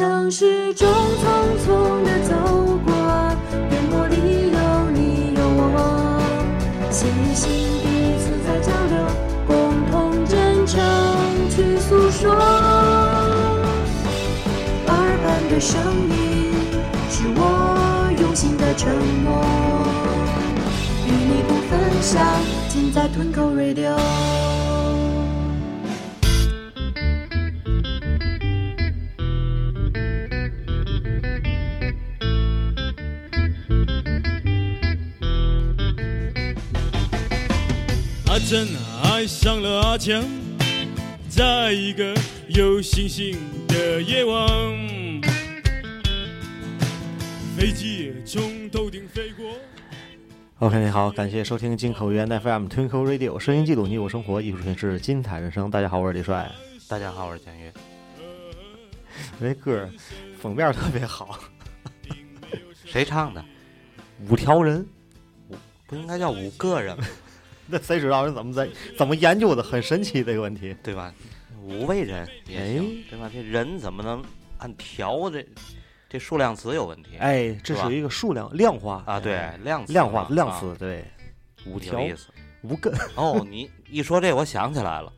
城市中匆匆的走过，颠簸里有你有我，心与心彼此在交流，共同真诚去诉说。耳畔的声音是我用心的承诺，与你不分享，尽在吞口 Radio。阿珍爱上了阿强，在一个有星星的夜晚，飞机从头顶飞过。OK，好，感谢收听金口玉言 FM Twinkle Radio，声音记录你我生活，艺术诠释精彩人生。大家好，我是李帅。大家好，我是蒋越。那歌儿封面特别好，谁唱的？五条人，不应该叫五个人吗？那谁知道人怎么在怎么研究的？很神奇这个问题。对吧？五位人也行，对吧？这人怎么能按条这这数量词有问题？哎，这是一个数量量化啊，对哎，量词量化量词，对，五条有意思。五根，哦，你一说这，我想起来了，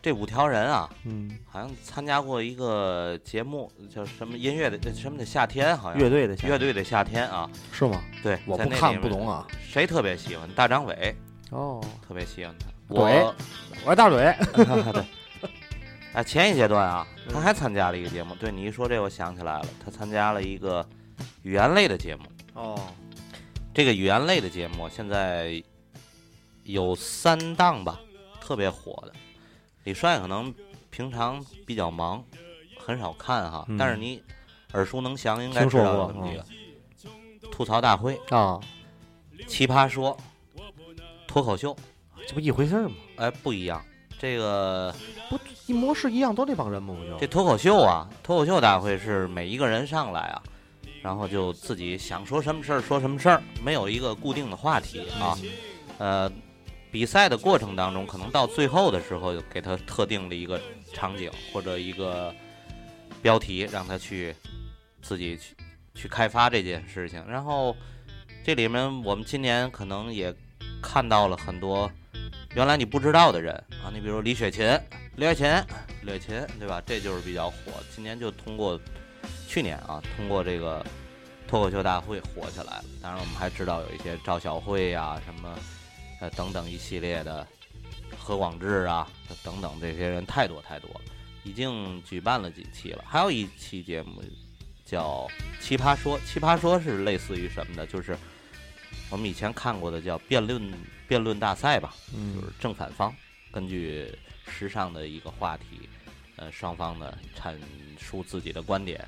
这五条人啊，嗯，好像参加过一个节目，叫什么音乐的什么的夏天，好像乐队的乐队的夏天啊。是吗？对，我不看不懂啊。谁特别喜欢大张伟？哦，特别喜欢他。我我是大嘴，对。啊，前一阶段啊，他还参加了一个节目。对你一说这，我想起来了，他参加了一个语言类的节目。哦，这个语言类的节目现在有三档吧，特别火的。李帅可能平常比较忙，很少看哈，嗯但是你耳熟能详，应该知道有这么几个。吐槽大会、啊，奇葩说、脱口秀，这不一回事儿吗？哎，不一样。这个不一模式一样，都那帮人吗？不就这脱口秀啊，脱口秀大会是每一个人上来啊，然后就自己想说什么事儿说什么事儿，没有一个固定的话题啊。呃，比赛的过程当中，可能到最后的时候，给他特定的一个场景或者一个标题，让他去自己去去开发这件事情。然后这里面我们今年可能也看到了很多原来你不知道的人啊，你比如李雪琴、李雪琴、李雪琴，对吧？这就是比较火。今年就通过去年啊，通过这个脱口秀大会火起来了。当然，我们还知道有一些赵小慧呀、什么呃等等一系列的何广智啊等等这些人太多太多了，已经举办了几期了。还有一期节目叫《奇葩说》，《奇葩说》是类似于什么的？就是我们以前看过的叫辩论辩论大赛吧，就嗯是正反方根据时尚的一个话题，呃，双方呢阐述自己的观点，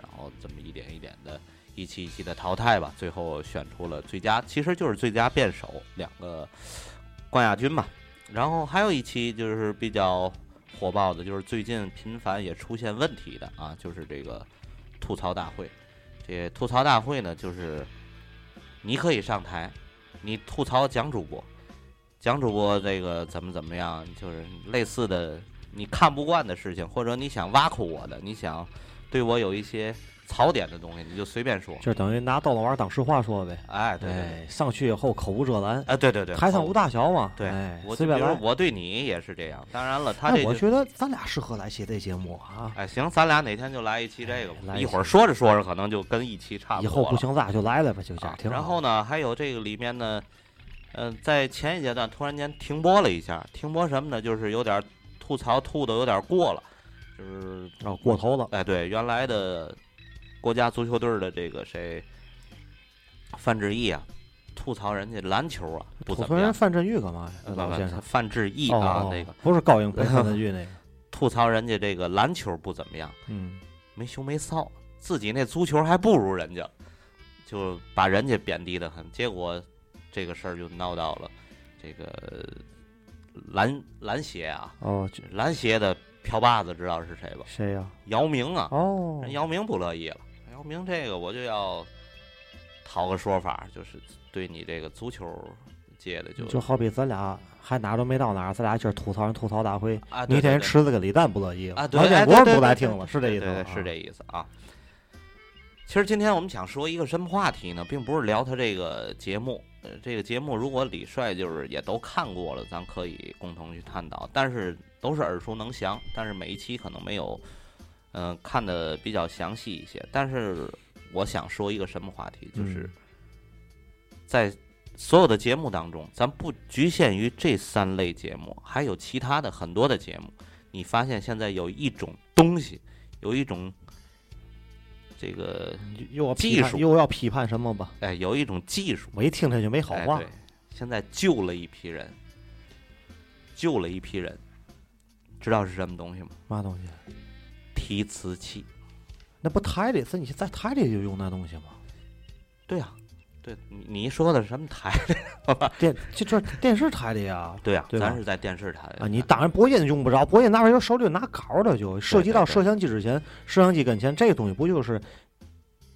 然后这么一点一点的，一期一期的淘汰吧，最后选出了最佳，其实就是最佳辩手两个冠亚军嘛。然后还有一期就是比较火爆的，就是最近频繁也出现问题的啊，就是这个吐槽大会。这吐槽大会呢，就是你可以上台，你吐槽蒋主播，蒋主播这个怎么怎么样，就是类似的你看不惯的事情，或者你想挖苦我的，你想对我有一些槽点的东西，你就随便说。就等于拿逗乐玩当实话说呗。哎，对对对，哎，上去以后口无遮拦，哎，对对对，好台上无大小嘛。对哎，我随便来。我对你也是这样。当然了，他这我觉得咱俩适合来写这节目啊。哎，行，咱俩哪天就来一期这个吧。来一一会儿说着说着，可能就跟一期差不多了以后不行，咱俩就来了吧，就这样啊。然后呢，还有这个里面呢，呃，在前一阶段突然间停播了一下，停播什么呢？就是有点吐槽吐的有点过了，就是哦，过头了。哎，对，原来的国家足球队的这个谁范志毅啊，吐槽人家篮球啊不怎么样。范振玉干嘛呀？老先生。范志毅哦啊，哦那个不是高英培范 振玉那个。吐槽人家这个篮球不怎么样，嗯，没羞没臊，自己那足球还不如人家，就把人家贬低的很。结果这个事儿就闹到了这个篮篮协啊，哦，篮协的票把子知道是谁吧？谁呀？姚明啊，哦人，姚明不乐意了。姚明这个我就要讨个说法，就是对你这个足球界的就就好比咱俩还哪儿都没到哪儿，咱俩今儿吐槽人吐槽大会，啊，对明天人对对吃了个李诞不乐意了啊，对，建国不来听了，是这意思？是这意思啊。其实今天我们想说一个什么话题呢？并不是聊他这个节目，呃，这个节目如果李帅就是也都看过了，咱可以共同去探讨。但是都是耳熟能详，但是每一期可能没有，嗯、看的比较详细一些。但是我想说一个什么话题，就是嗯在所有的节目当中，咱不局限于这三类节目，还有其他的很多的节目。你发现现在有一种东西，有一种这个又要批技术判又要批判什么吧？哎，有一种技术，我一听他就没好话哎。，现在救了一批人，救了一批人，知道是什么东西吗？嘛东西？提词器。那不台里，是你在台里就用那东西吗？对呀、对你你说的是什么台？电就这电视台里啊对呀、对咱是在电视台啊！你当然播音用不着，播音那玩意儿手里拿稿的，就涉及到摄像机之前，摄像机跟前，这个东西不就是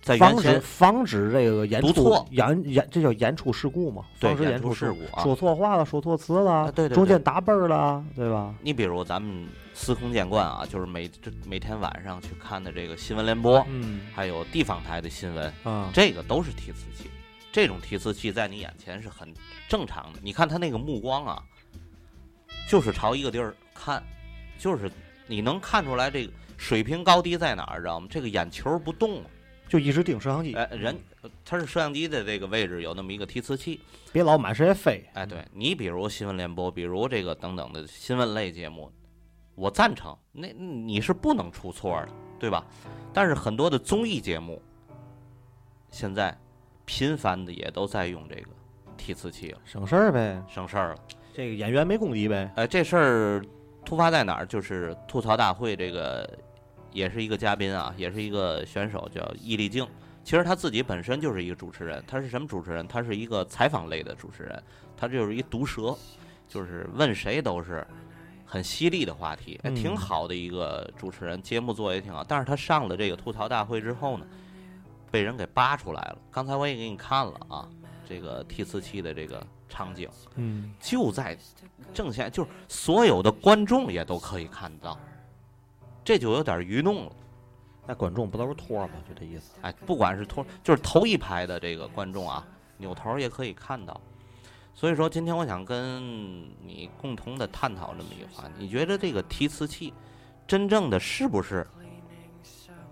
在防止防止这个演出读错演演这叫演出事故嘛？对防止演出出事事故啊说错话了，说错词了，啊对中间打奔儿了，对吧？你比如咱们司空见惯啊，就是每这每天晚上去看的这个新闻联播，嗯还有地方台的新闻，啊，这个都是提词器。这种提词器在你眼前是很正常的。你看他那个目光啊，就是朝一个地儿看，就是你能看出来这个水平高低在哪儿，知道吗？这个眼球不动了。就一直盯摄像机，哎，人他是摄像机的这个位置有那么一个提词器。别老满世界飞。哎，对你比如新闻联播，比如这个等等的新闻类节目，我赞成，那你是不能出错的，对吧？但是很多的综艺节目，现在频繁的也都在用这个提词器了，省事儿呗，省事儿了。这个演员没功底呗。哎，这事儿突发在哪儿？就是吐槽大会这个也是一个嘉宾啊，也是一个选手，叫易立竞。其实他自己本身就是一个主持人，他是什么主持人？他是一个采访类的主持人，他就是一毒舌，就是问谁都是很犀利的话题，挺好的一个主持人，节目做得也挺好。但是他上了这个吐槽大会之后呢，被人给扒出来了。刚才我也给你看了啊，这个 T 四七的这个场景。嗯，就在正前，就是所有的观众也都可以看到，这就有点愚弄了。那观众不都是托儿吗？就这意思。哎，不管是托，就是头一排的这个观众啊，扭头也可以看到。所以说，今天我想跟你共同的探讨这么一个话题，你觉得这个提词器真正的是不是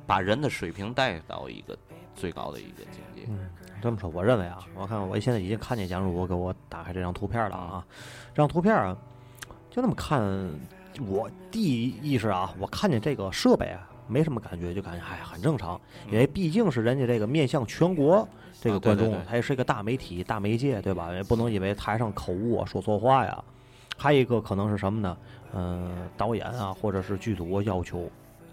把人的水平带到一个最高的一个境界？嗯，这么说，我认为啊，我看我现在已经看见蒋主播给我打开这张图片了啊，这张图片啊，就那么看，我第一意识啊，我看见这个设备啊，没什么感觉，就感觉哎很正常，因为毕竟是人家这个面向全国这个观众它也是一个大媒体、大媒介，对吧？也不能因为台上口误啊、说错话呀。还有一个可能是什么呢？嗯、导演啊，或者是剧组要求，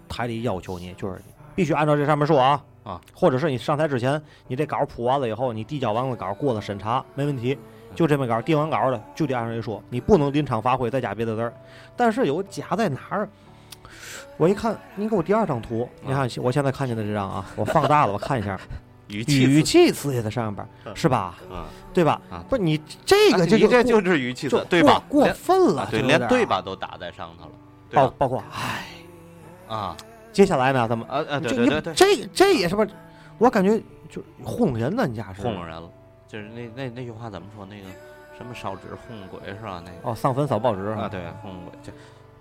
台里要求你就是必须按照这上面说啊啊，或者是你上台之前，你这稿铺完了以后，你递交完了稿过了审查没问题，就这么稿定完稿了就得按照这说，你不能临场发挥再加别的字儿。但是有假在哪儿？我一看，你给我第二张图，你看我现在看见的这张啊，我放大了，我看一下，语气语词气词也在上边是吧？嗯，对吧啊？不是你这个就这就是语气词，对吧？过过分了啊，对，连对吧都打在上头了，包？包括唉，啊，接下来呢？怎么？啊啊，对对对对，这这也是吧？我感觉就糊弄人呢，你家是糊弄人了，就是那那那句话怎么说？那个什么烧纸哄鬼是吧？那个哦，上坟扫报纸啊，对，哄鬼。就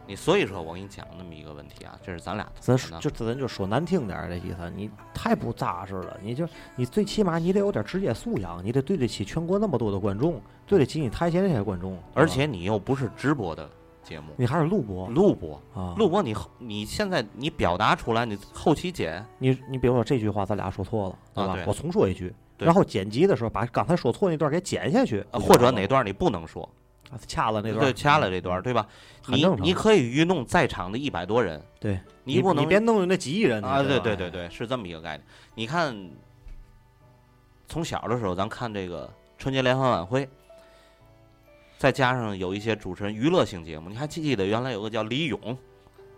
你所以说我给你讲那么一个问题啊，这是咱俩咱就咱就说难听点儿的意思，你太不扎实了。你就你最起码你得有点职业素养，你得对得起全国那么多的观众，对得起你台前那些观众。而且你又不是直播的节目，你还是录播录播，啊，录播你后你现在你表达出来，你后期剪，你你比如说这句话咱俩说错了，对吧？啊对我重说一句，对然后剪辑的时候把刚才说错那段给剪下去，呃或者哪段你不能说，啊掐了那段，对，掐了这段，对吧？你你可以愚弄在场的一百多人，对你不能你别弄那几亿人啊，对对对对对，是这么一个概念。你看，从小的时候咱看这个春节联欢晚会，再加上有一些主持人娱乐性节目，你还记不记得原来有个叫李咏，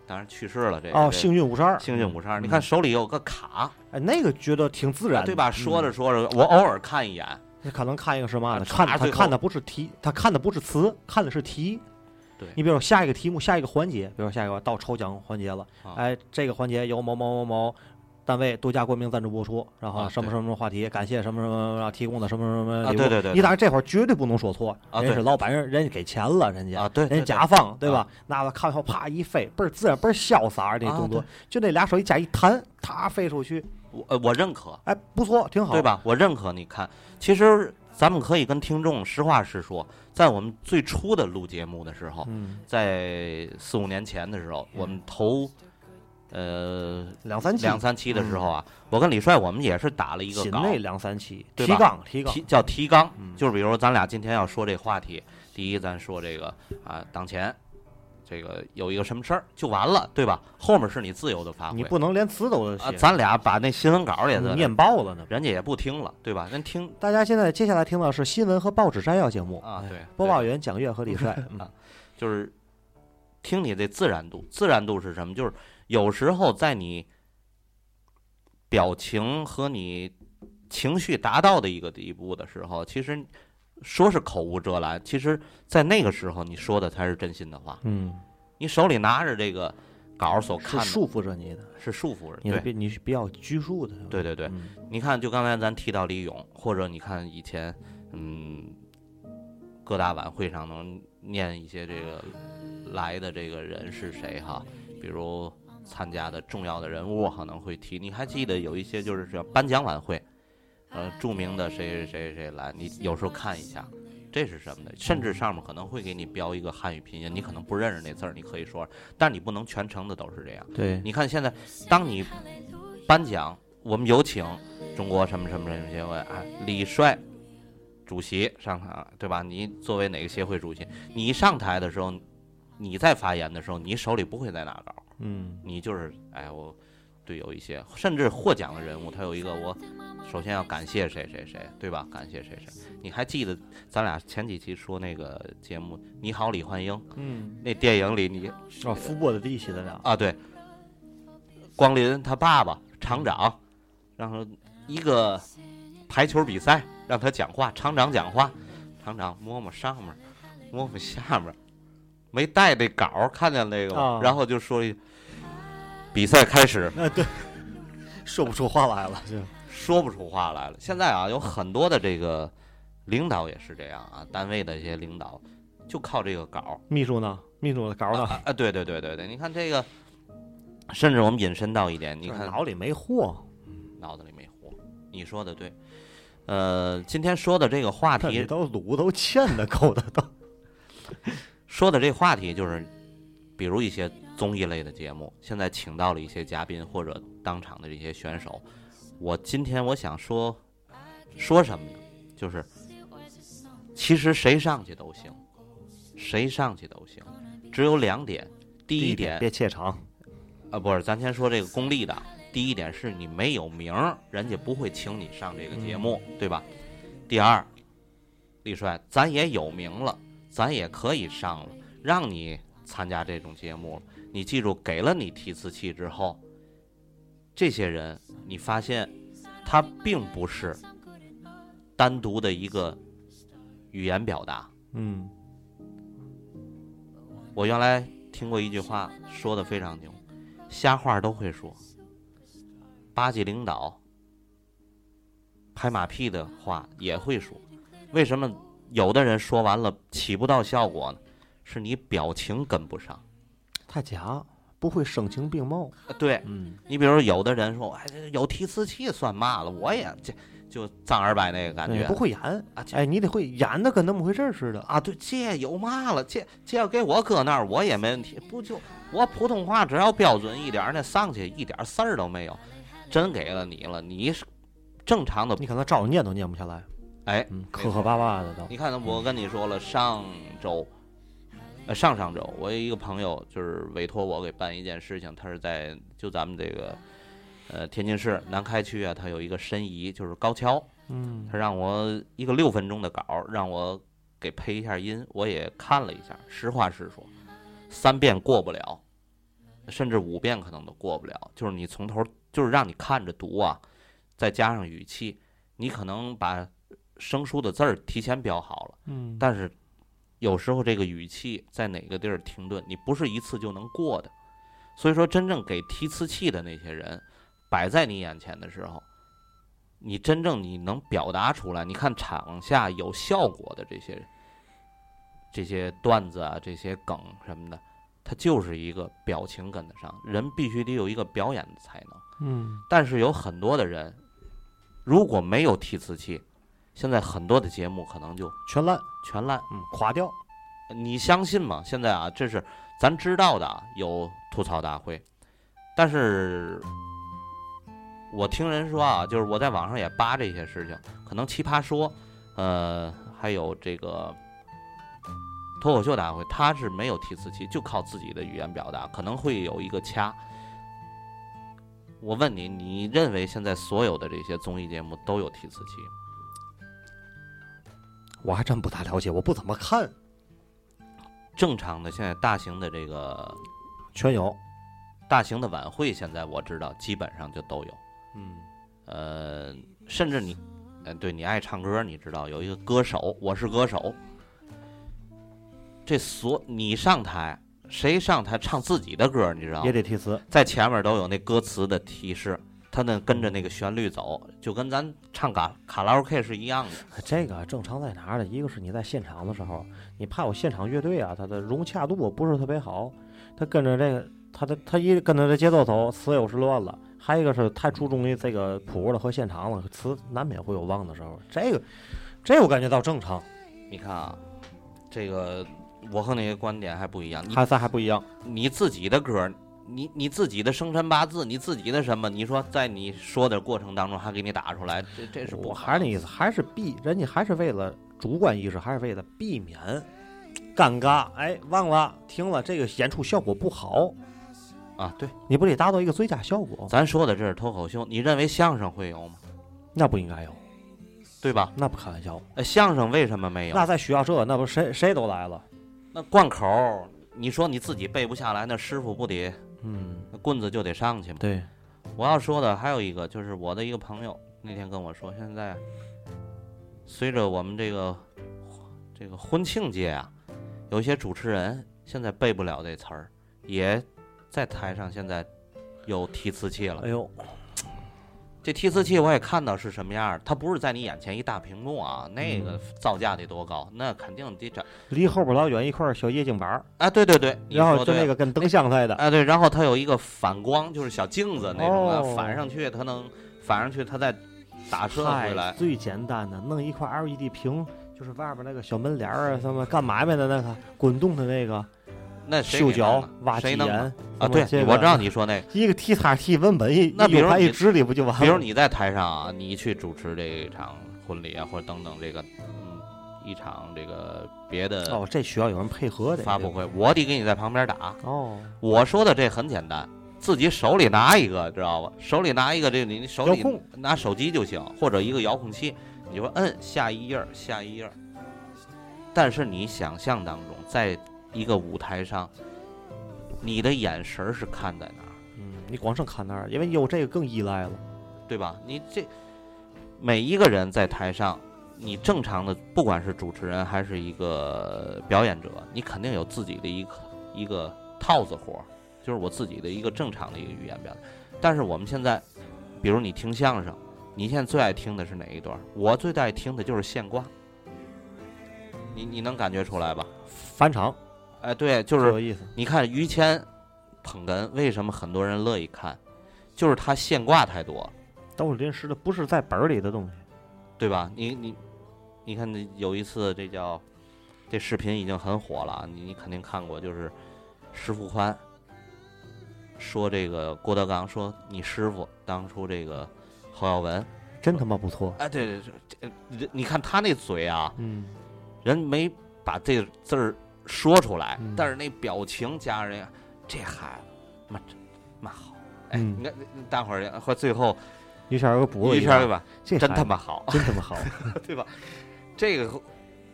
当然去世了，这个哦，幸运五十二，幸运五十二，嗯你看手里有个卡，哎，那个觉得挺自然，对吧？嗯说着说着，我偶尔看一眼，那可能看一个什么呢？啊看他看的不是题，他看的不是词，看的是题。对你比如说下一个题目，下一个环节，比如说下一个到抽奖环节了，啊哎，这个环节由某某某某单位独家冠名赞助播出，然后什么什么什么话题，感谢什么什么提供的什么什么礼物。啊对对对你当然这会儿绝对不能说错，啊对人是老板，人人家给钱了，人家啊，对，人家甲方对吧啊？拿着看后啪一飞，倍儿自然，倍儿潇洒那啊动作，就那俩手一加一弹，啪飞出去，我呃我认可，哎，不错，挺好，对？吧？我认可。你看，其实咱们可以跟听众实话实说，在我们最初的录节目的时候，嗯，在四五年前的时候，我们头呃两三期，两三期的时候啊，我跟李帅我们也是打了一个稿，新内两三期，提纲提纲提，叫提纲，嗯就是比如说咱俩今天要说这话题，第一咱说这个啊当前。这个有一个什么事儿就完了，对吧？后面是你自由的发挥。你不能连词都啊，写，咱俩把那新闻稿也念爆了呢。人家也不听了，对吧？人听大家现在接下来听到是新闻和报纸摘要节目哎啊对播报员蒋越和李帅，嗯 啊就是听你的自然度，自然度是什么？就是有时候在你表情和你情绪达到的一个地步的时候，其实说是口无遮拦，其实在那个时候你说的才是真心的话。嗯，你手里拿着这个稿儿所看的是束缚着你的，是束缚着，对你是比你是比较拘束的，对对对。嗯你看，就刚才咱提到李咏，或者你看以前，嗯，各大晚会上能念一些这个来的这个人是谁哈，比如参加的重要的人物可能会提。你还记得有一些就是叫颁奖晚会，呃，著名的谁谁谁谁来，你有时候看一下。这是什么的？甚至上面可能会给你标一个汉语拼音，你可能不认识那字儿，你可以说，但你不能全程的都是这样。对，你看现在，当你颁奖，我们有请中国什么什么什么协会啊，李帅主席上台，对吧？你作为哪个协会主席，你上台的时候，你在发言的时候，你手里不会再拿稿，嗯你就是哎，我对有一些甚至获奖的人物，他有一个我首先要感谢谁谁谁，对吧？感谢谁谁。你还记得咱俩前几期说那个节目《你好，李焕英》嗯，那电影里你哦，福波的第一期咱俩，啊，对，光临他爸爸厂长，然后一个排球比赛让他讲话，厂长讲话，厂长摸摸上面，摸摸下面，没带那稿，看见那个然后就说一比赛开始，啊 对，说不出话来了，就。说不出话来了。现在啊，有很多的这个领导也是这样啊，单位的一些领导就靠这个稿。秘书呢，秘书的稿呢，啊啊，对对对对对，你看这个，甚至我们引申到一点，你看。就是脑里没货，脑子里没货。你说的对，呃，今天说的这个话题，这里头卤都欠的 够的都，说的这话题就是，比如一些综艺类的节目，现在请到了一些嘉宾或者当场的这些选手。我今天我想说说什么呢？就是其实谁上去都行，谁上去都行，只有两点。第一点，别怯场，啊，不是，咱先说这个功利的。第一点是你没有名儿，人家不会请你上这个节目，对吧？第二，李帅，咱也有名了，咱也可以上了，让你参加这种节目了。你记住，给了你提词器之后，这些人你发现他并不是单独的一个语言表达，嗯我原来听过一句话，说的非常牛：瞎话都会说，巴结领导、拍马屁的话也会说。为什么有的人说完了起不到效果呢？是你表情跟不上。太假，不会声情并茂。呃对嗯，你比如有的人说，哎，这有提词器算嘛了？我也这就张二白那个感觉不会演啊这哎，你得会演的跟那么回事儿似的。啊，对，这有嘛了？这这要给我搁那儿，我也没问题。不就我普通话只要标准一点儿，那上去一点儿事儿都没有。真给了你了，你是正常的。你可能照着念都念不下来，哎，嗯，磕磕巴巴的都。你看，我跟你说了，上周，呃，上上周，我有一个朋友就是委托我给办一件事情，他是在就咱们这个，呃，天津市南开区啊，他有一个申遗，就是高跷，嗯他让我一个六分钟的稿，让我给配一下音，我也看了一下，实话实说，三遍过不了，甚至五遍可能都过不了。就是你从头，就是让你看着读啊，再加上语气，你可能把生疏的字儿提前标好了，嗯，但是有时候这个语气在哪个地儿停顿，你不是一次就能过的。所以说，真正给提词器的那些人，摆在你眼前的时候，你真正你能表达出来，你看场下有效果的这些这些段子啊，这些梗什么的，它就是一个表情跟得上，人必须得有一个表演的才能。嗯，但是有很多的人，如果没有提词器，现在很多的节目可能就全烂，全烂。嗯，垮掉。你相信吗？现在啊，这是咱知道的啊，有吐槽大会，但是我听人说啊，就是我在网上也扒这些事情，可能奇葩说，呃，还有这个脱口秀大会，他是没有提词器，就靠自己的语言表达，可能会有一个掐。我问你，你认为现在所有的这些综艺节目都有提词器吗？我还真不大了解，我不怎么看。正常的现在大型的这个全有。大型的晚会，现在我知道基本上就都有。嗯，呃，甚至你，呃，对你爱唱歌，你知道有一个歌手，我是歌手。这所你上台，谁上台唱自己的歌，你知道吗？也得提词。在前面都有那歌词的提示，他能跟着那个旋律走，就跟咱唱卡卡拉 OK 是一样的。这个正常在哪儿呢？一个是你在现场的时候，你怕我现场乐队啊，它的融洽度不是特别好，他跟着这个，他的他一跟着这节奏走，词又是乱了。还有一个是太注重于这个谱了和现场了，词难免会有忘的时候。这个，这我感觉到正常，你看啊，这个我和你的观点还不一样。你还咱还不一样。你自己的歌，你你自己的生辰八字，你自己的什么？你说在你说的过程当中还给你打出来，这这是不我还是那意思，还是避人家还是为了主观意识，还是为了避免尴尬。哎，忘了听了，这个演出效果不好，啊。对，你不得达到一个最佳效果？咱说的这是脱口秀，你认为相声会有吗？那不应该有，对吧？那不开玩笑。呃，相声为什么没有？那再需要这，那不谁谁都来了。那贯口，你说你自己背不下来，那师傅不得嗯，那棍子就得上去嘛？对，我要说的还有一个，就是我的一个朋友那天跟我说，现在随着我们这个这个婚庆界啊，有一些主持人现在背不了这词儿，也在台上现在有提词器了哎。呦，这提词器我也看到是什么样儿，它不是在你眼前一大屏幕啊，那个造价得多高，那肯定得整离后边老远一块小液晶板儿，啊，对对对，然后就那个跟灯箱似的。啊，对，然后它有一个反光，就是小镜子那种的，哦反上去它能反上去，它再打射回来。最简单的，弄一块 LED 屏，就是外边那个小门帘儿啊，什么干买卖的那个滚动的那个那修脚挖鸡眼谁弄的啊？对，我知道你说那个。一个提叉提文本一，那比如你一直立不就完了？比如你在台上啊，你去主持这场婚礼啊，或者等等这个，嗯，一场这个别的哦，这需要有人配合的发布会，我得给你在旁边打。哦，我说的这很简单，自己手里拿一个，知道吧？手里拿一个，这你手里拿手机就行，或者一个遥控器，你就说摁下一页儿，下一页儿。但是你想象当中，在一个舞台上，你的眼神儿是看在哪儿，嗯，你光剩看那儿，因为有这个更依赖了。对吧？你这每一个人在台上，你正常的，不管是主持人还是一个表演者，你肯定有自己的一个一个套子活儿，就是我自己的一个正常的一个语言表达。但是我们现在，比如你听相声，你现在最爱听的是哪一段？我最爱听的就是现挂，你你能感觉出来吧？翻场哎，对，就是这个意思。你看于谦捧哏，为什么很多人乐意看？就是他现挂太多。都是临时的，不是在本儿里的东西。对吧？你你你看，这有一次这叫这视频已经很火了啊，你你肯定看过，就是石富宽说这个郭德纲说你师傅当初这个侯耀文，真他妈不错。哎，对对对，这你看他那嘴啊，嗯，人没把这字儿说出来，嗯但是那表情加上人家这孩子妈真妈好，哎，嗯你看大伙儿和最后于谦儿给补了于一下，谦儿吧，真他妈好。真他妈好。对吧？这个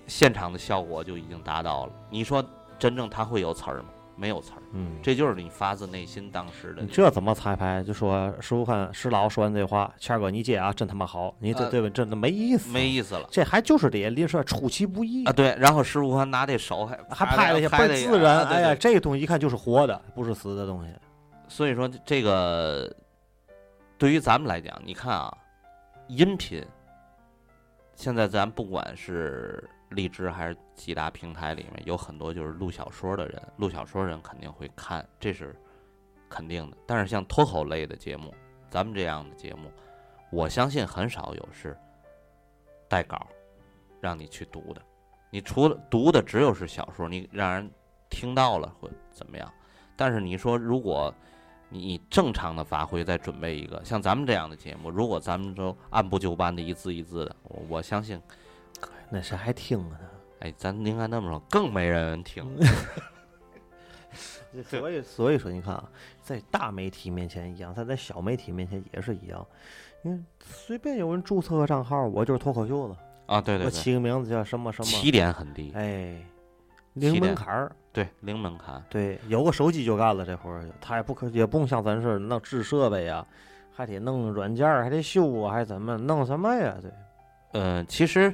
现场的效果就已经达到了。你说真正他会有词儿吗？没有词儿，嗯，这就是你发自内心当时的你。这怎么彩排？就说石富宽石老说完这话，谦儿哥你接啊，真他妈好，你这呃对吧？真的没意思，没意思了这还就是得临时出其不意啊！，对，然后石富宽拿这手还还拍了一下，拍了倍自然。哎呀，这个东西一看就是活的，不是死的东西。所以说这个对于咱们来讲，你看啊，音频现在咱不管是荔枝还是几大平台里面，有很多就是录小说的人，录小说人肯定会看，这是肯定的。但是像脱口类的节目，咱们这样的节目，我相信很少有是带稿让你去读的。你除了读的只有是小说，你让人听到了会怎么样？但是你说如果你正常的发挥，再准备一个像咱们这样的节目，如果咱们都按部就班的一字一字的，我我相信，那谁还听啊？哎，咱应该那么说，更没人听。所以所以说，你看啊，在大媒体面前一样，他在小媒体面前也是一样。因为随便有人注册个账号，我就是脱口秀的，啊，对对我，起个名字叫什么什么，起点很低，哎，零门槛儿。对，零门槛。对，有个手机就干了这活儿，他也不可也不用像咱似的弄制设备呀，还得弄软件儿，还得修啊，还怎么弄什么呀？对，呃，其实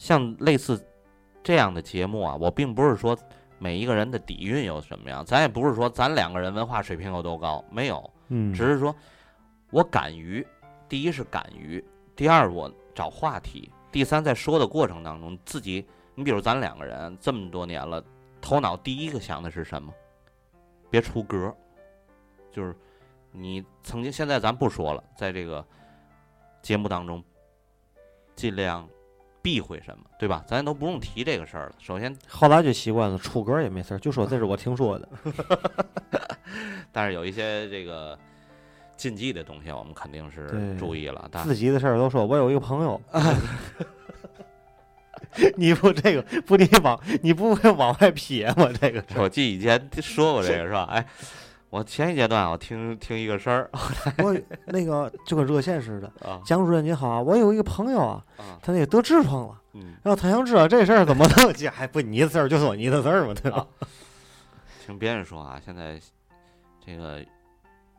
像类似这样的节目啊，我并不是说每一个人的底蕴有什么样，咱也不是说咱两个人文化水平有多高，没有，嗯只是说我敢于，第一是敢于，第二我找话题，第三在说的过程当中自己，你比如咱两个人这么多年了，头脑第一个想的是什么？别出格，就是你曾经，现在咱不说了，在这个节目当中尽量避讳什么，对吧？咱都不用提这个事儿了。首先，后来就习惯了，出格也没事儿，就说这是我听说的。但是有一些这个禁忌的东西，我们肯定是注意了。但自己的事儿都说，我有一个朋友，你不这个不你往你不会往外撇吗？这个我记以前说过这个是吧？哎，我前一阶段我听听一个事儿 我那个就跟热线似的，啊蒋主任你好啊，我有一个朋友啊，啊他那个得痔疮了，嗯，然后他想知道这事儿怎么弄，这还不你的事儿就说你的事儿嘛，对吧？听别人说啊，现在这个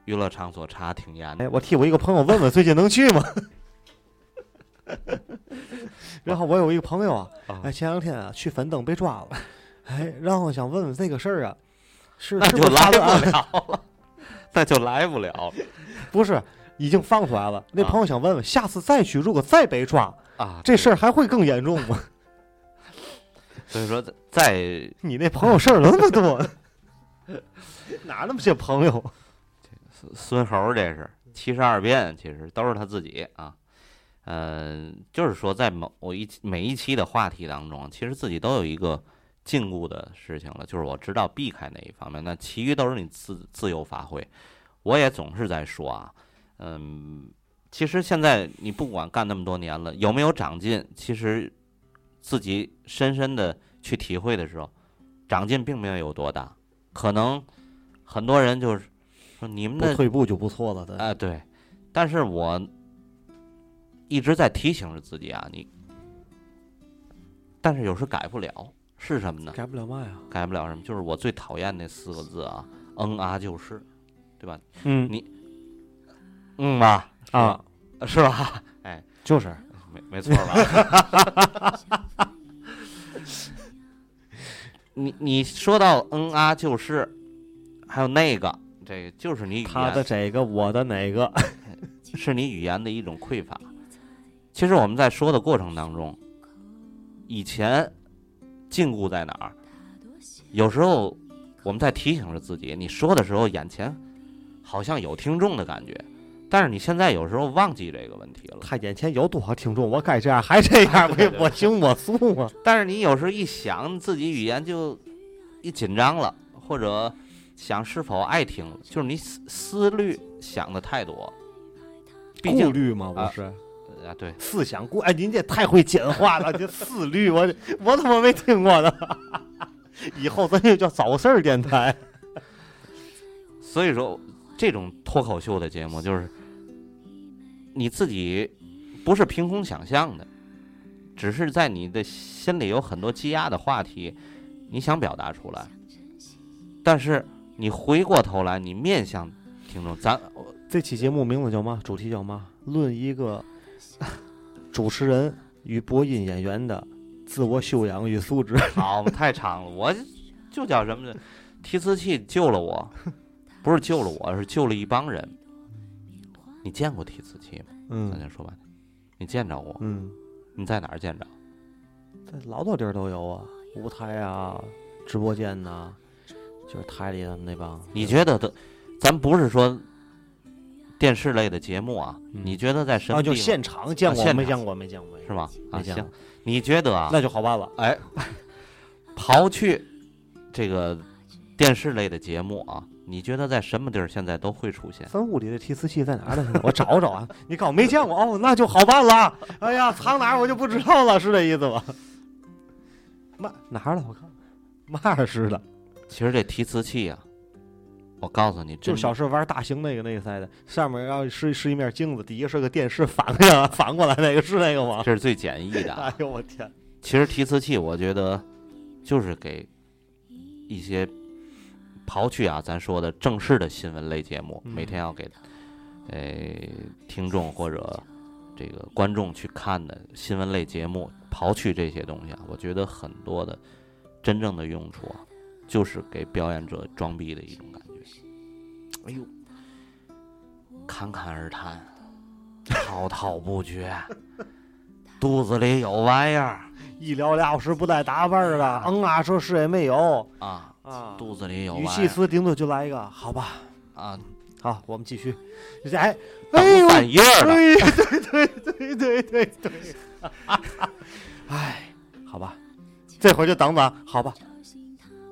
娱乐场所查挺严的哎，我替我一个朋友问问最近能去吗？然后我有一个朋友啊，啊哎，前两天啊去粉灯被抓了，哎，然后想问问这个事儿啊，是那就来不 了了，那就来不了了不是已经放出来了？那啊朋友想问问，下次再去如果再被抓，啊！这事儿还会更严重吗？所以说在在 你那朋友事儿那么多，哪那么些朋友？孙猴这是七十二变，其实都是他自己啊。嗯、就是说在某我一每一期的话题当中，其实自己都有一个禁锢的事情了，就是我知道避开哪一方面，那其余都是你自自由发挥。我也总是在说啊，嗯，其实现在你不管干那么多年了，有没有长进，其实自己深深的去体会的时候，长进并没有有多大，可能很多人就是说你们的不退步就不错了，对。哎，对，但是我一直在提醒着自己啊，你，但是有时改不了，是什么呢？改不了嘛呀？改不了什么？就是我最讨厌那四个字啊，嗯啊就是，对吧？嗯你嗯啊，啊，是吧？哎，就是没没错吧？你你说到嗯啊就是，还有那个，这个就是你他的这个，我的哪个？是你语言的一种匮乏。其实我们在说的过程当中，以前禁锢在哪儿？有时候我们在提醒着自己，你说的时候眼前好像有听众的感觉，但是你现在有时候忘记这个问题了。他眼前有多少听众？我该这样还这样，对对我我行我素啊！但是你有时候一想自己语言就一紧张了，或者想是否爱听，就是你思思虑想的太多。毕顾竟虑嘛，啊不是啊，对，思想过。哎，您这太会简化了，这思虑我我怎么没听过呢。以后咱就叫早事儿电台。所以说这种脱口秀的节目就是你自己不是凭空想象的，只是在你的心里有很多积压的话题，你想表达出来，但是你回过头来，你面向听众，咱这期节目名字叫嘛？主题叫嘛？论一个主持人与播音演员的自我修养与素质。好太长了，我就叫什么呢？提词器救了我，不是救了我，是救了一帮人。你见过提词器吗？咱嗯就说白了，你见着过？嗯，你在哪儿见着？在老多地儿都有啊，舞台啊，直播间呐、就是台里的那帮。你觉得的？咱不是说电视类的节目啊，嗯你觉得在什啊，么地方、就现场见过、啊没见过？没见过，是吗？啊，行你觉得啊？那就好办了。哎，刨去这个电视类的节目啊，你觉得在什么地儿现在都会出现？咱屋里的提词器在哪儿呢？我找找啊。你告诉我没见过哦，那就好办了。哎呀，藏哪儿我就不知道了，是这意思吧？嘛哪儿了？我看嘛似的，其实这提词器啊，我告诉你，就是小时候玩大型那个那个赛的，上面要是是一面镜子，底下是个电视，反过来 反过来那个是那个吗？这是最简易的、哎啊。呦我天！其实提词器，我觉得就是给一些刨去啊，咱说的正式的新闻类节目，嗯每天要给呃听众或者这个观众去看的新闻类节目，刨去这些东西啊，我觉得很多的真正的用处啊，就是给表演者装逼的一种感觉。哎呦，侃侃而谈，滔滔不绝，肚子里有玩意儿。一聊俩小时不带打扮的，嗯啊说是也没有啊，啊。肚子里有语玩意儿气词顶多就来一个，好吧，啊，好，我们继续。哎，等哎呦，半夜儿的，哎，对对对对对对，哎，好吧，这回就等等，好吧。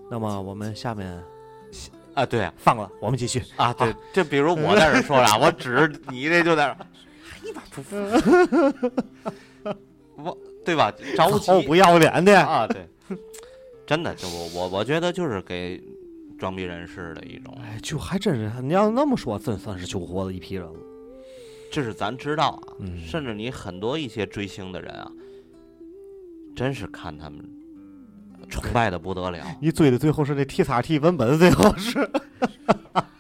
那么我们下面啊，对啊，放了，我们继续。啊，对，就比如我在这说啥，我指着你这就在这儿，一点不服，我对吧？着急。不要脸的，啊，对，真的，就我我我觉得就是给装逼人士的一种，哎，就还真是，你要那么说，真算是救活了一批人了。这是咱知道啊，嗯。甚至你很多一些追星的人啊，真是看他们崇拜的不得了。你追的最后是那 T 叉 T 文本，最后是，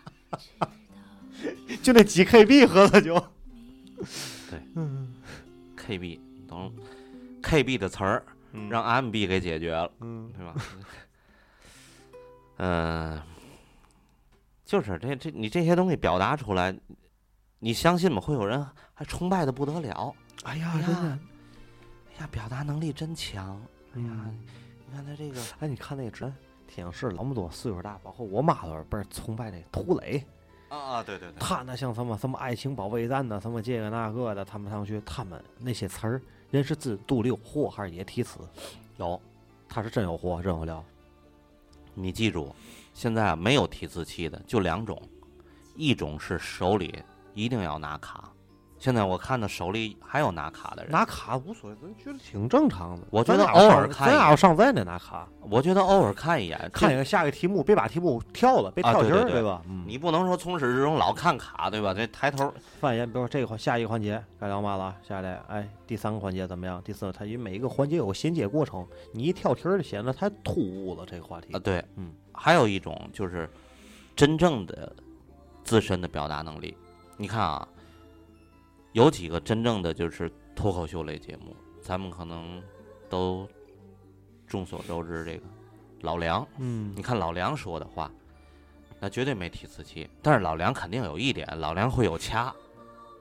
就那几 KB 合了就。KB 等 KB 的词儿嗯让 MB 给解决了，嗯 对吧？嗯、就是这这你这些东西表达出来，你相信吗？会有人还崇拜的不得了。哎呀哎，真的呀，哎呀，表达能力真强。哎呀，嗯你看他这个哎，你看那个真天津市那么多岁数大，包括我妈都是倍儿崇拜那涂磊。啊啊，对对对，他那像什么什么爱情保卫战的，什么这个那个的，他们上去，他们那些词儿，人是自肚里有货还是也提词？有。他是真有货，真有料。你记住，现在啊没有提词器的就两种，一种是手里一定要拿卡。现在我看到手里还有拿卡的人，拿卡无所谓，咱觉得挺正常的。我觉得偶尔看咱哪看一眼有上咱得拿卡？我觉得偶尔看一眼，看一个下一个题目，别把题目跳了，别啊跳题儿，对吧？嗯，你不能说从始至终老看卡，对吧？这抬头范言，比如说这个环下一个环节该聊嘛了，下来，哎，第三个环节怎么样？第四个，它因为每一个环节有个衔接过程，你一跳题儿就显得太突兀了。这个话题啊，，对，嗯，还有一种就是真正的自身的表达能力。你看啊，有几个真正的就是脱口秀类节目，咱们可能都众所周知，这个老梁，嗯你看老梁说的话，那绝对没提词器。但是老梁肯定有一点，老梁会有掐，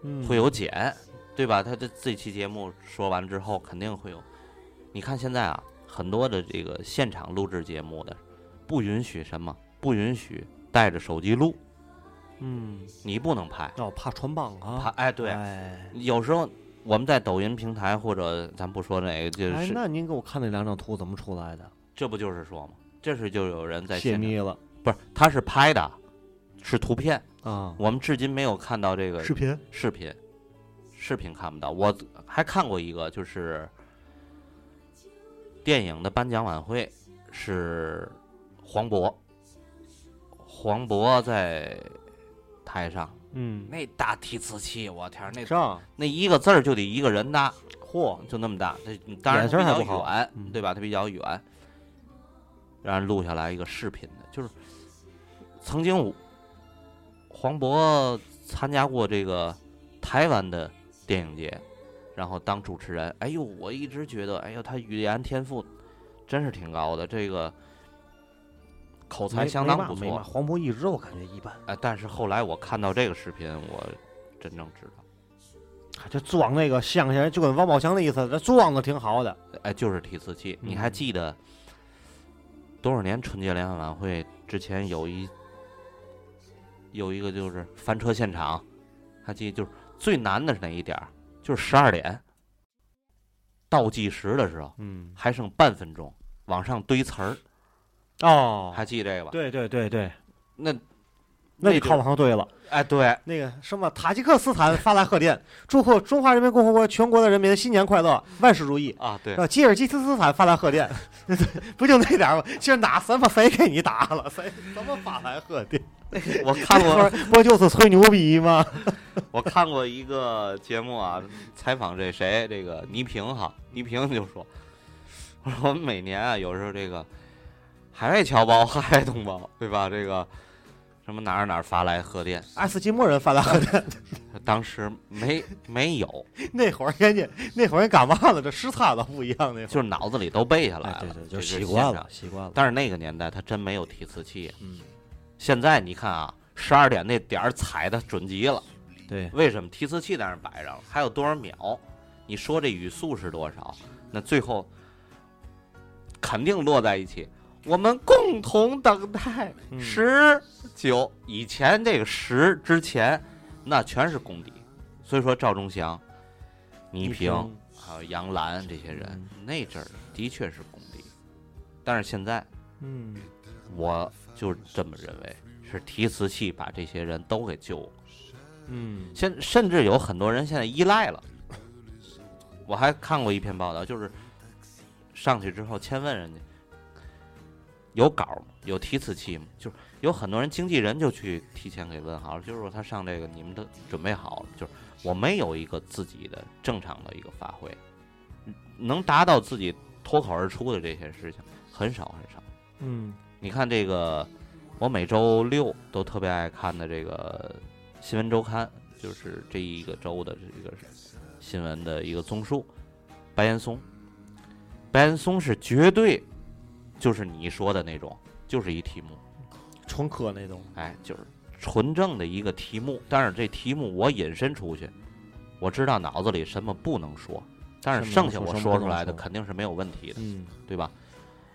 嗯会有剪，对吧？他这这期节目说完之后，肯定会有。你看现在啊，很多的这个现场录制节目的，不允许什么？不允许带着手机录，嗯，你不能拍。哦，怕穿帮啊，怕哎，对，哎，有时候我们在抖音平台或者咱不说哪个，就哎，是那您给我看那两张图怎么出来的？这不就是说吗？这是就有人在现场，泄密了不是，他是拍的，是图片。啊！我们至今没有看到这个视频视频，视频看不到。我还看过一个，就是电影的颁奖晚会，是黄渤，黄渤在台上，嗯，那大提词器，我天，那上那一个字儿就得一个人大，嚯，就那么大。这当然比较还不好。远，嗯。对吧？它比较远，然后录下来一个视频的，就是曾经我黄渤参加过这个台湾的电影节，然后当主持人。哎呦，我一直觉得，哎呦，他语言天赋真是挺高的，这个口才相当不错。黄渤一直我感觉一般，哎，但是后来我看到这个视频，我真正知道。就装那个乡下人就跟王宝强的意思，这装的挺好的。哎，就是提词器。你还嗯记得多少年春节联欢晚会之前有一有一个就是翻车现场，还记得就是最难的是哪一点儿？就是十二点倒计时的时候，嗯，还剩半分钟，往上堆词儿，哦，还记这个吧？对对对对，那那就就靠不上对了。哎，对，那个什么，塔吉克斯坦发来贺电，祝贺中华人民共和国全国的人民新年快乐，万事如意。啊，对吉尔吉斯斯坦发来贺电，不就那点儿吗？其实哪什么谁给你打了，谁怎么发来贺电？我看过，不就是吹牛逼吗？我看过一个节目啊，采访这谁，这个倪萍哈，倪萍就说，我说我们每年啊，有时候这个海外侨胞、海外同胞，对吧？这个什么哪儿哪儿发来贺电，爱斯基摩人发来贺电，当时没没有，那会儿人家那会儿人干嘛了？这时差都不一样，那会儿就是脑子里都背下来了，哎对对，就就是习惯了，习惯了。但是那个年代他真没有提词器，嗯，现在你看啊，十二点那点儿踩的准极了。对，为什么提词器在那儿摆着了？还有多少秒？你说这语速是多少？那最后肯定落在一起。我们共同等待嗯十九。以前这个十之前，那全是公敌。所以说赵忠祥、倪萍还有杨澜这些人，嗯那阵儿的确是公敌。但是现在，嗯，我就这么认为，是提词器把这些人都给救了。嗯，现甚至有很多人现在依赖了。我还看过一篇报道，就是上去之后先问人家有稿吗？有提词器吗？就是有很多人经纪人就去提前给问好了，就是说他上这个你们都准备好了，就是我没有一个自己的正常的一个发挥，能达到自己脱口而出的这些事情很少很少。嗯，你看这个，我每周六都特别爱看的这个新闻周刊，就是这一个周的这个新闻的一个综述。白岩松，白岩松是绝对就是你说的那种，就是一题目，纯科那种。哎，就是纯正的一个题目。但是这题目我引申出去，我知道脑子里什么不能说，但是剩下我说出来的肯定是没有问题的。嗯，对吧？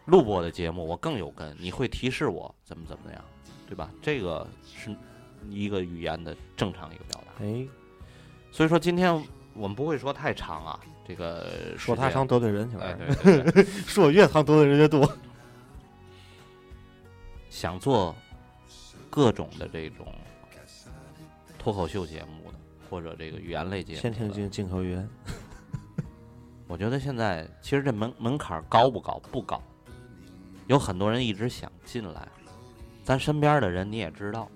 录播的节目我更有根，你会提示我怎么怎么样，对吧？这个是一个语言的正常一个表达。哎，所以说今天我们不会说太长啊，这个说太长，得罪人去哎，了，对对对，说越长得罪人越多。想做各种的这种脱口秀节目的，或者这个语言类节目，先听进进口语言。我觉得现在其实这门门槛高不高？不高，有很多人一直想进来。咱身边的人你也知道，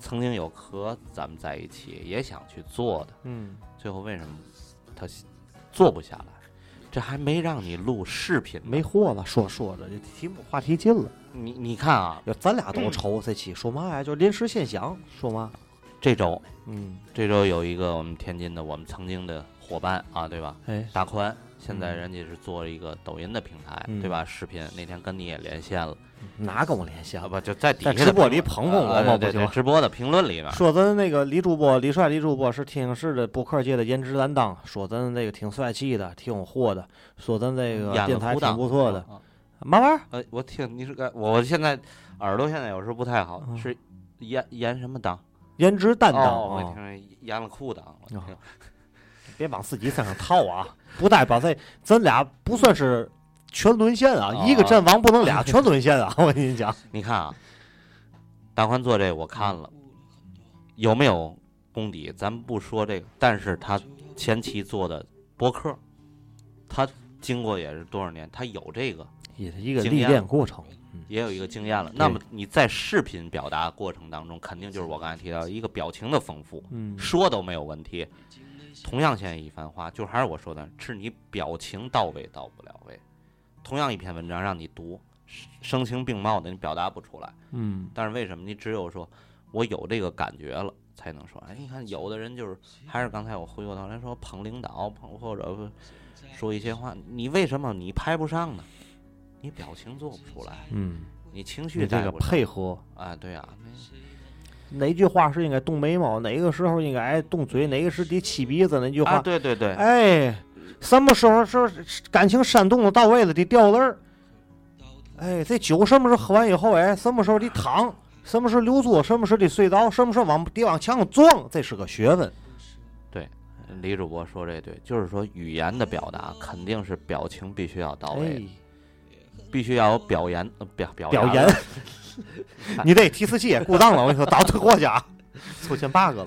曾经有和咱们在一起也想去做的，嗯，最后为什么他做不下来？这还没让你录视频，没货了，说说着这题目话题进了。你你看啊，要咱俩都愁这期说嘛呀？就临时现想说嘛。这周嗯，这周有一个我们天津的我们曾经的伙伴啊，对吧？哎，大宽现在人家是做一个抖音的平台，嗯对吧？视频那天跟你也连线了，哪跟我连线啊了？不就在底下在直播里捧捧我啊吗？不就对对，直播的评论里面，说咱那个李主播李帅李主播是天津市的播客界的颜值担当，说咱那个挺帅气的，挺有货的，说咱这个演电台挺不错的。啊嘛玩意儿？呃，我听你是个，我现在耳朵现在有时候不太好，嗯是颜颜什么档？颜值担当哦，我啊！听着演了裤裆，我听哦别往自己身上套啊！不代表这咱俩不算是全沦陷啊，哦一个阵亡不能俩 全沦陷啊！我跟你讲，你看啊，大宽做这个我看了，有没有功底？咱不说这个，但是他前期做的博客，他经过也是多少年，他有这个，也是一个历练过程。也有一个经验了。那么你在视频表达过程当中，肯定就是我刚才提到的一个表情的丰富，嗯，说都没有问题。同样现在一番话，就还是我说的，是你表情到位到不了位。同样一篇文章让你读，声情并茂的，你表达不出来。嗯，但是为什么你只有说我有这个感觉了，才能说？哎，你看有的人就是还是刚才我回过头来说捧领导，捧或者说一些话，你为什么你拍不上呢？你表情做不出来，嗯，你情绪你这个配合，啊，对啊，哪句话是应该动眉毛，哪个时候应该动嘴，哪个是得起鼻子，那句话啊，对对对，哎，什么时候是感情煽动的到位了得掉泪儿？哎，这酒什么时候喝完以后，哎，什么时候得躺？什么时候留作？什么时候得睡着？什么时候往得往墙上撞？这是个学问。李主播说这对，就是说语言的表达肯定是表情必须要到位，哎，必须要有表演呃表表表扬演，你这提词器也故障了，我跟你说，倒退货去啊，出现 bug 了。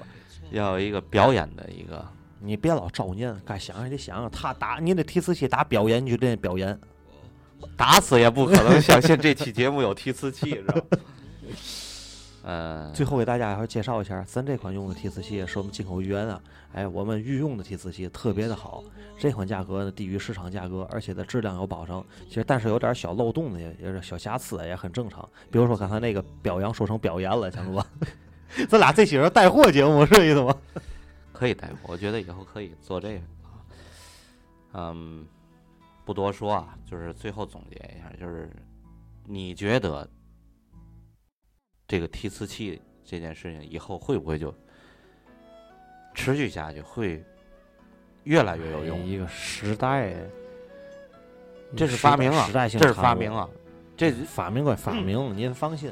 要有一个表演的一个你别老照念，该想也得想想，他打你的提词器打表演，你就练表演。打死也不可能相信这期节目有提词器，知道吗？嗯，最后给大家一会儿介绍一下，咱这款用的提词器是我们进口豫园啊，哎，我们御用的提词器特别的好，这款价格呢低于市场价格，而且的质量有保证。其实但是有点小漏洞的，也也是小瑕疵，也很正常。比如说刚才那个表扬说成表演了，强哥，咱俩这期是带货节目是这意思吗？可以带货，我觉得以后可以做这个啊。嗯，不多说啊，就是最后总结一下，就是你觉得这个提词器这件事情以后会不会就持续下去，会越来越有用？一个时代，这是发明啊时代性这是发明啊，这发明归发明，您放心，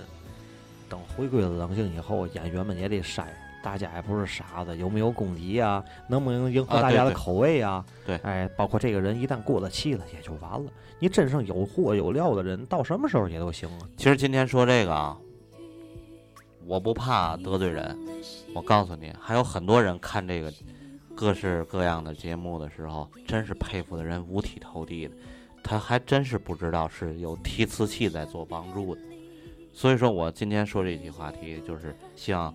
等回归了冷静以后，演员们也得筛，大家也不是傻子，有没有功底啊？能不能迎合大家的啊对对口味啊？对哎，包括这个人一旦过了气了，也就完了。你真正有货有料的人，到什么时候也都行啊。其实今天说这个啊，我不怕得罪人。我告诉你，还有很多人看这个各式各样的节目的时候，真是佩服的人五体投地的。他还真是不知道是有提词器在做帮助的。所以说我今天说这期话题，就是希望，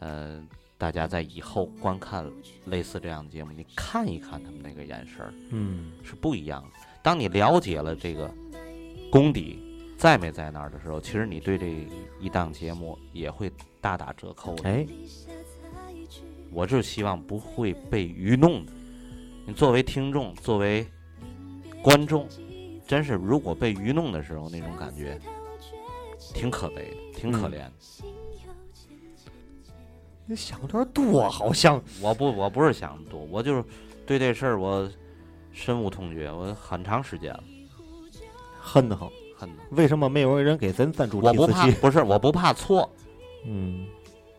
呃，大家在以后观看类似这样的节目，你看一看他们那个眼神儿，嗯，是不一样的。当你了解了这个功底在没在那儿的时候，其实你对这一档节目也会大打折扣的。哎，我就是希望不会被愚弄的。你作为听众，作为观众，真是如果被愚弄的时候，那种感觉挺可悲的，挺可嗯怜的。你想有点多，好像我不，我不是想多，我就是对这事儿我深恶痛绝，我很长时间了，恨得很。为什么没有人给咱赞助我不？怕，不是我不怕错，嗯，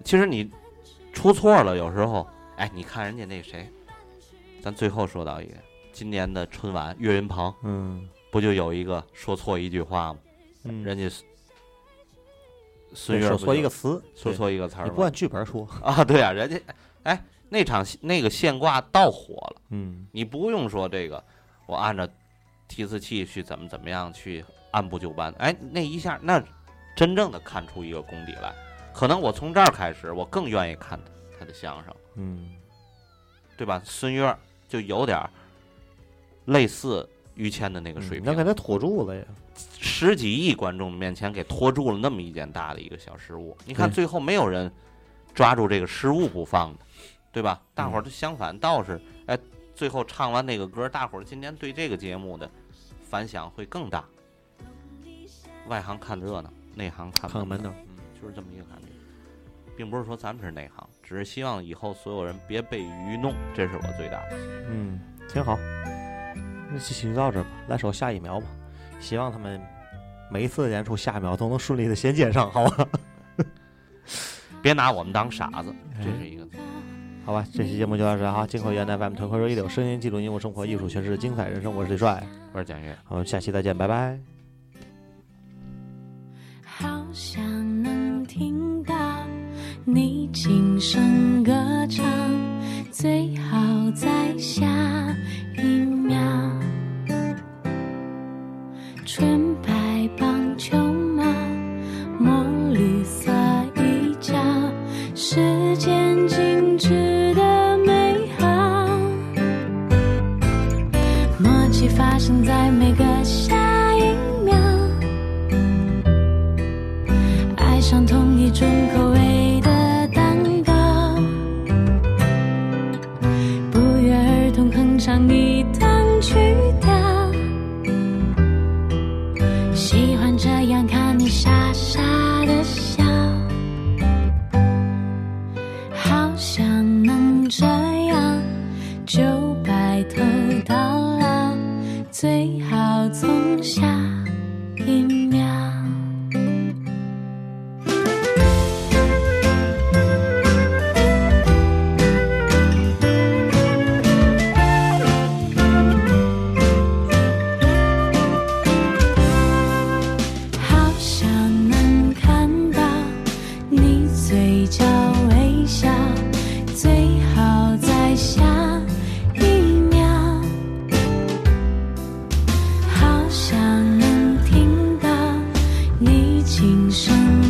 其实你出错了，有时候，哎，你看人家那谁，咱最后说到一个，今年的春晚，岳云鹏嗯不就有一个说错一句话吗？嗯，人家孙孙悦说错一个词，说错一个词儿你不按剧本说。啊？对啊，人家哎那场那个现挂倒火了，嗯你不用说这个，我按照提词器去怎么怎么样去按部就班，哎，那一下那真正的看出一个功底来。可能我从这儿开始，我更愿意看他他的相声。嗯对吧？孙悦就有点儿类似于谦的那个水平，那给他拖住了呀。十几亿观众面前给拖住了那么一件大的一个小失误。你看最后没有人抓住这个失误不放的，对吧？大伙儿嗯都相反倒是哎最后唱完那个歌，大伙儿今年对这个节目的反响会更大。外行看热闹，内行看看门道，道。嗯，就是这么一个感觉，并不是说咱们是内行，只是希望以后所有人别被愚弄，这是我最大的。嗯，挺好。那这期就到这儿吧，来首下一秒吧。希望他们每一次演出下一秒都能顺利的衔接上，好吧？别拿我们当傻子，哎这是一个。好吧，这期节目就到这儿哈。金口源在外面团口热一流，声音记录你我生活艺术诠释精彩人生，我是李帅，我是简约。我们下期再见，拜拜。想能听到你轻声歌唱，最好在下情深